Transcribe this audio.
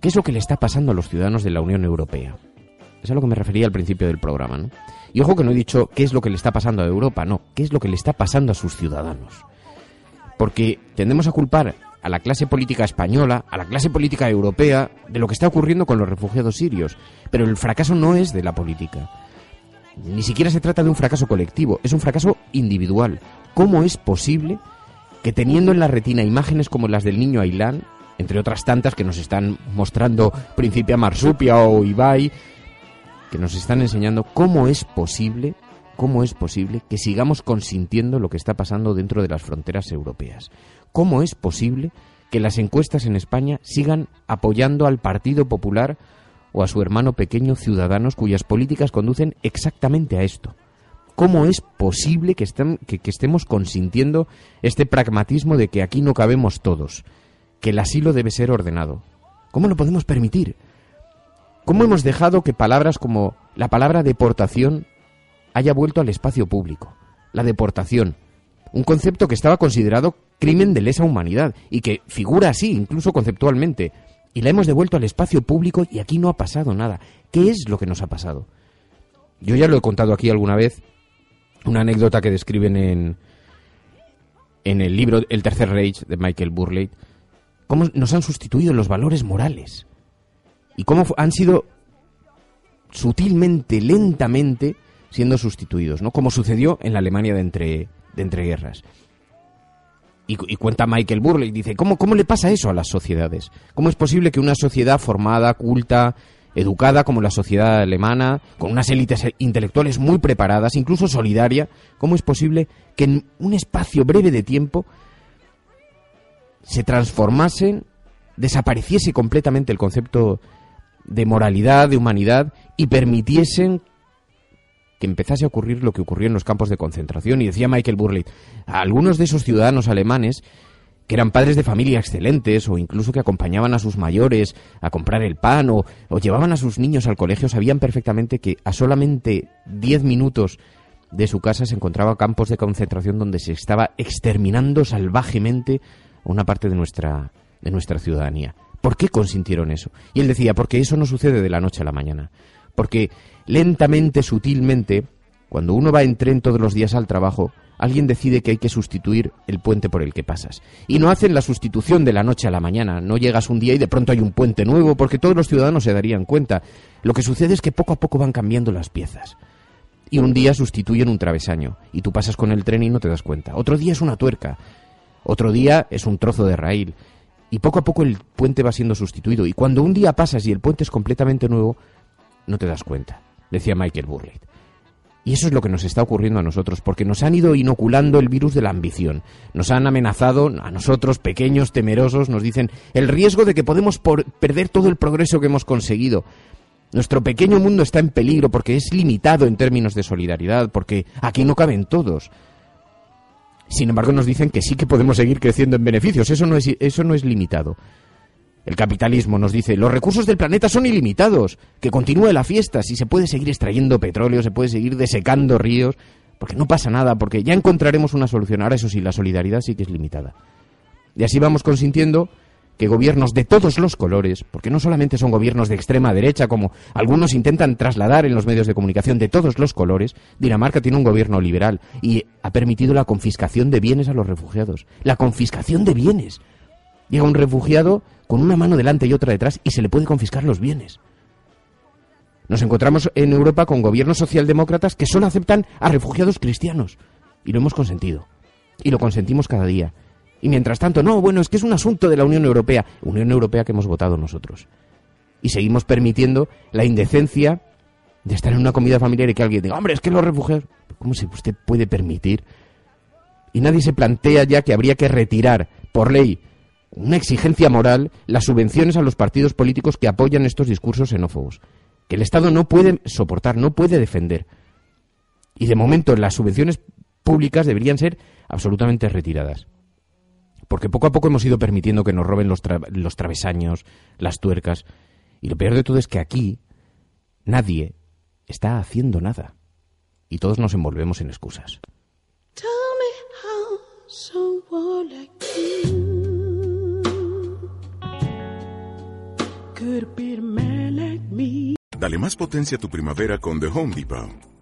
¿Qué es lo que le está pasando a los ciudadanos de la Unión Europea? Es a lo que me refería al principio del programa, ¿no? Y ojo que no he dicho qué es lo que le está pasando a Europa, no, qué es lo que le está pasando a sus ciudadanos. Porque tendemos a culpar a la clase política española, a la clase política europea, de lo que está ocurriendo con los refugiados sirios. Pero el fracaso no es de la política. Ni siquiera se trata de un fracaso colectivo, es un fracaso individual. ¿Cómo es posible que teniendo en la retina imágenes como las del niño Ailán, entre otras tantas que nos están mostrando Principia Marsupia o Ibai, que nos están enseñando cómo es posible, cómo es posible que sigamos consintiendo lo que está pasando dentro de las fronteras europeas. ¿Cómo es posible que las encuestas en España sigan apoyando al Partido Popular o a su hermano pequeño Ciudadanos cuyas políticas conducen exactamente a esto? ¿Cómo es posible que, que estemos consintiendo este pragmatismo de que aquí no cabemos todos? Que el asilo debe ser ordenado. ¿Cómo lo podemos permitir? ¿Cómo hemos dejado que palabras como la palabra deportación haya vuelto al espacio público? La deportación, un concepto que estaba considerado crimen de lesa humanidad y que figura así, incluso conceptualmente, y la hemos devuelto al espacio público y aquí no ha pasado nada. ¿Qué es lo que nos ha pasado? Yo ya lo he contado aquí alguna vez, una anécdota que describen en, en el libro El Tercer Reich de Michael Burleigh, cómo nos han sustituido los valores morales y cómo han sido sutilmente, lentamente siendo sustituidos, ¿no? Como sucedió en la Alemania de, entre, de entreguerras. Y, y, cuenta Michael Burley, dice, ¿cómo, ¿cómo le pasa eso a las sociedades? ¿Cómo es posible que una sociedad formada, culta, educada como la sociedad alemana, con unas élites intelectuales muy preparadas, incluso solidaria, ¿cómo es posible que en un espacio breve de tiempo se transformasen, desapareciese completamente el concepto de moralidad, de humanidad, y permitiesen que empezase a ocurrir lo que ocurrió en los campos de concentración. Y decía Michael Burley, algunos de esos ciudadanos alemanes, que eran padres de familia excelentes, o incluso que acompañaban a sus mayores a comprar el pan, o, o llevaban a sus niños al colegio, sabían perfectamente que a solamente diez minutos de su casa se encontraba campos de concentración donde se estaba exterminando salvajemente una parte de nuestra, de nuestra ciudadanía. ¿Por qué consintieron eso? Y él decía, porque eso no sucede de la noche a la mañana. Porque lentamente, sutilmente, cuando uno va en tren todos los días al trabajo, alguien decide que hay que sustituir el puente por el que pasas. Y no hacen la sustitución de la noche a la mañana. No llegas un día y de pronto hay un puente nuevo, porque todos los ciudadanos se darían cuenta. Lo que sucede es que poco a poco van cambiando las piezas. Y un día sustituyen un travesaño, y tú pasas con el tren y no te das cuenta. Otro día es una tuerca, otro día es un trozo de raíl. Y poco a poco el puente va siendo sustituido. Y cuando un día pasas y el puente es completamente nuevo, no te das cuenta, decía Michael Burley. Y eso es lo que nos está ocurriendo a nosotros, porque nos han ido inoculando el virus de la ambición. Nos han amenazado a nosotros, pequeños, temerosos, nos dicen el riesgo de que podemos perder todo el progreso que hemos conseguido. Nuestro pequeño mundo está en peligro porque es limitado en términos de solidaridad, porque aquí no caben todos. Sin embargo, nos dicen que sí que podemos seguir creciendo en beneficios. Eso no es, eso no es limitado. El capitalismo nos dice, los recursos del planeta son ilimitados, que continúe la fiesta, si se puede seguir extrayendo petróleo, se puede seguir desecando ríos, porque no pasa nada, porque ya encontraremos una solución. Ahora eso sí, la solidaridad sí que es limitada. Y así vamos consintiendo que gobiernos de todos los colores, porque no solamente son gobiernos de extrema derecha, como algunos intentan trasladar en los medios de comunicación de todos los colores, Dinamarca tiene un gobierno liberal y ha permitido la confiscación de bienes a los refugiados. La confiscación de bienes. Llega un refugiado con una mano delante y otra detrás y se le puede confiscar los bienes. Nos encontramos en Europa con gobiernos socialdemócratas que solo aceptan a refugiados cristianos. Y lo hemos consentido. Y lo consentimos cada día. Y mientras tanto, no, bueno, es que es un asunto de la Unión Europea, Unión Europea que hemos votado nosotros. Y seguimos permitiendo la indecencia de estar en una comida familiar y que alguien diga, hombre, es que los refugiados, ¿cómo se usted puede permitir? Y nadie se plantea ya que habría que retirar por ley una exigencia moral las subvenciones a los partidos políticos que apoyan estos discursos xenófobos, que el Estado no puede soportar, no puede defender. Y de momento las subvenciones públicas deberían ser absolutamente retiradas. Porque poco a poco hemos ido permitiendo que nos roben los, los travesaños, las tuercas. Y lo peor de todo es que aquí nadie está haciendo nada. Y todos nos envolvemos en excusas. Dale más potencia a tu primavera con The Home Depot.